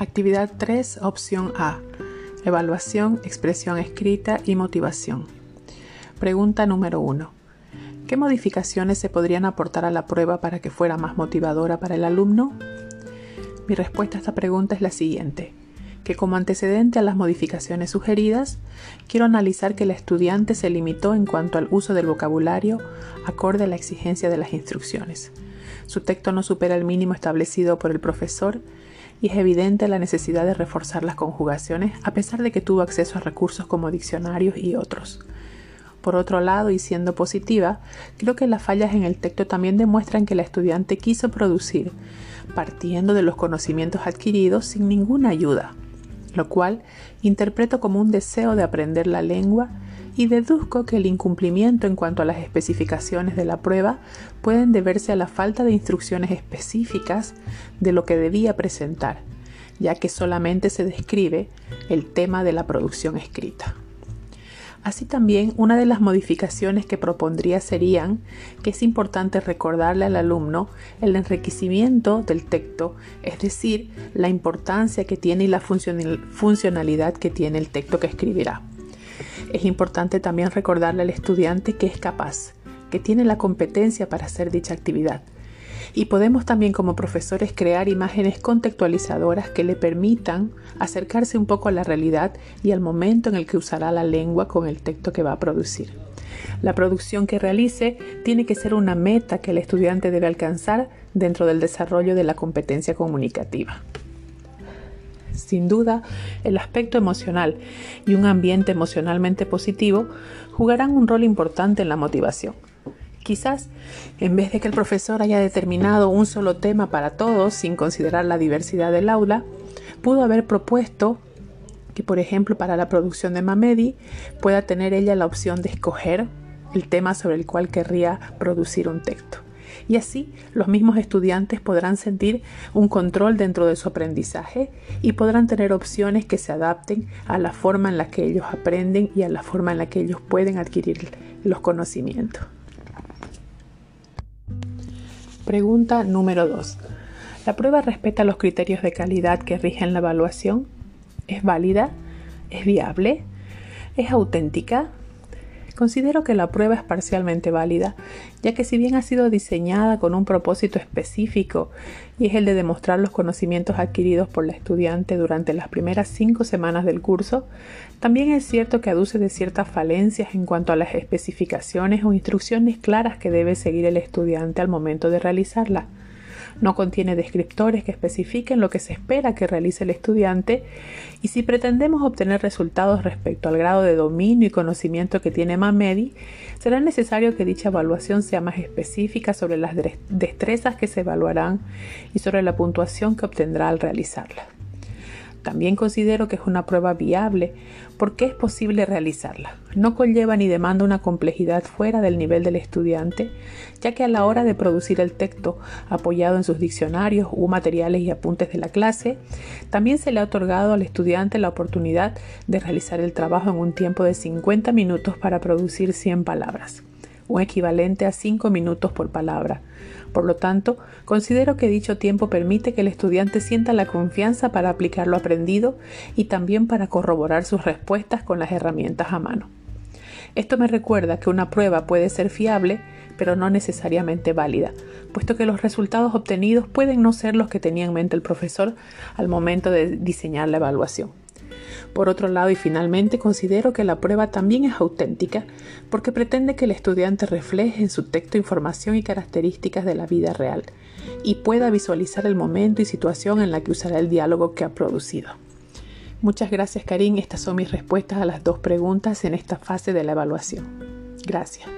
Actividad 3, opción A. Evaluación, expresión escrita y motivación. Pregunta número 1. ¿Qué modificaciones se podrían aportar a la prueba para que fuera más motivadora para el alumno? Mi respuesta a esta pregunta es la siguiente, que como antecedente a las modificaciones sugeridas, quiero analizar que el estudiante se limitó en cuanto al uso del vocabulario acorde a la exigencia de las instrucciones. Su texto no supera el mínimo establecido por el profesor y es evidente la necesidad de reforzar las conjugaciones a pesar de que tuvo acceso a recursos como diccionarios y otros. Por otro lado, y siendo positiva, creo que las fallas en el texto también demuestran que la estudiante quiso producir, partiendo de los conocimientos adquiridos sin ninguna ayuda, lo cual interpreto como un deseo de aprender la lengua y deduzco que el incumplimiento en cuanto a las especificaciones de la prueba pueden deberse a la falta de instrucciones específicas de lo que debía presentar, ya que solamente se describe el tema de la producción escrita. Así también, una de las modificaciones que propondría serían que es importante recordarle al alumno el enriquecimiento del texto, es decir, la importancia que tiene y la funcionalidad que tiene el texto que escribirá. Es importante también recordarle al estudiante que es capaz, que tiene la competencia para hacer dicha actividad. Y podemos también como profesores crear imágenes contextualizadoras que le permitan acercarse un poco a la realidad y al momento en el que usará la lengua con el texto que va a producir. La producción que realice tiene que ser una meta que el estudiante debe alcanzar dentro del desarrollo de la competencia comunicativa. Sin duda, el aspecto emocional y un ambiente emocionalmente positivo jugarán un rol importante en la motivación. Quizás, en vez de que el profesor haya determinado un solo tema para todos sin considerar la diversidad del aula, pudo haber propuesto que, por ejemplo, para la producción de Mamedi pueda tener ella la opción de escoger el tema sobre el cual querría producir un texto y así los mismos estudiantes podrán sentir un control dentro de su aprendizaje y podrán tener opciones que se adapten a la forma en la que ellos aprenden y a la forma en la que ellos pueden adquirir los conocimientos. Pregunta número 2. ¿La prueba respeta los criterios de calidad que rigen la evaluación? ¿Es válida? ¿Es viable? ¿Es auténtica? Considero que la prueba es parcialmente válida, ya que si bien ha sido diseñada con un propósito específico y es el de demostrar los conocimientos adquiridos por la estudiante durante las primeras cinco semanas del curso, también es cierto que aduce de ciertas falencias en cuanto a las especificaciones o instrucciones claras que debe seguir el estudiante al momento de realizarla no contiene descriptores que especifiquen lo que se espera que realice el estudiante y si pretendemos obtener resultados respecto al grado de dominio y conocimiento que tiene MAMEDI, será necesario que dicha evaluación sea más específica sobre las destrezas que se evaluarán y sobre la puntuación que obtendrá al realizarla. También considero que es una prueba viable porque es posible realizarla. No conlleva ni demanda una complejidad fuera del nivel del estudiante, ya que a la hora de producir el texto apoyado en sus diccionarios u materiales y apuntes de la clase, también se le ha otorgado al estudiante la oportunidad de realizar el trabajo en un tiempo de 50 minutos para producir 100 palabras un equivalente a 5 minutos por palabra. Por lo tanto, considero que dicho tiempo permite que el estudiante sienta la confianza para aplicar lo aprendido y también para corroborar sus respuestas con las herramientas a mano. Esto me recuerda que una prueba puede ser fiable, pero no necesariamente válida, puesto que los resultados obtenidos pueden no ser los que tenía en mente el profesor al momento de diseñar la evaluación. Por otro lado, y finalmente, considero que la prueba también es auténtica porque pretende que el estudiante refleje en su texto información y características de la vida real y pueda visualizar el momento y situación en la que usará el diálogo que ha producido. Muchas gracias, Karim. Estas son mis respuestas a las dos preguntas en esta fase de la evaluación. Gracias.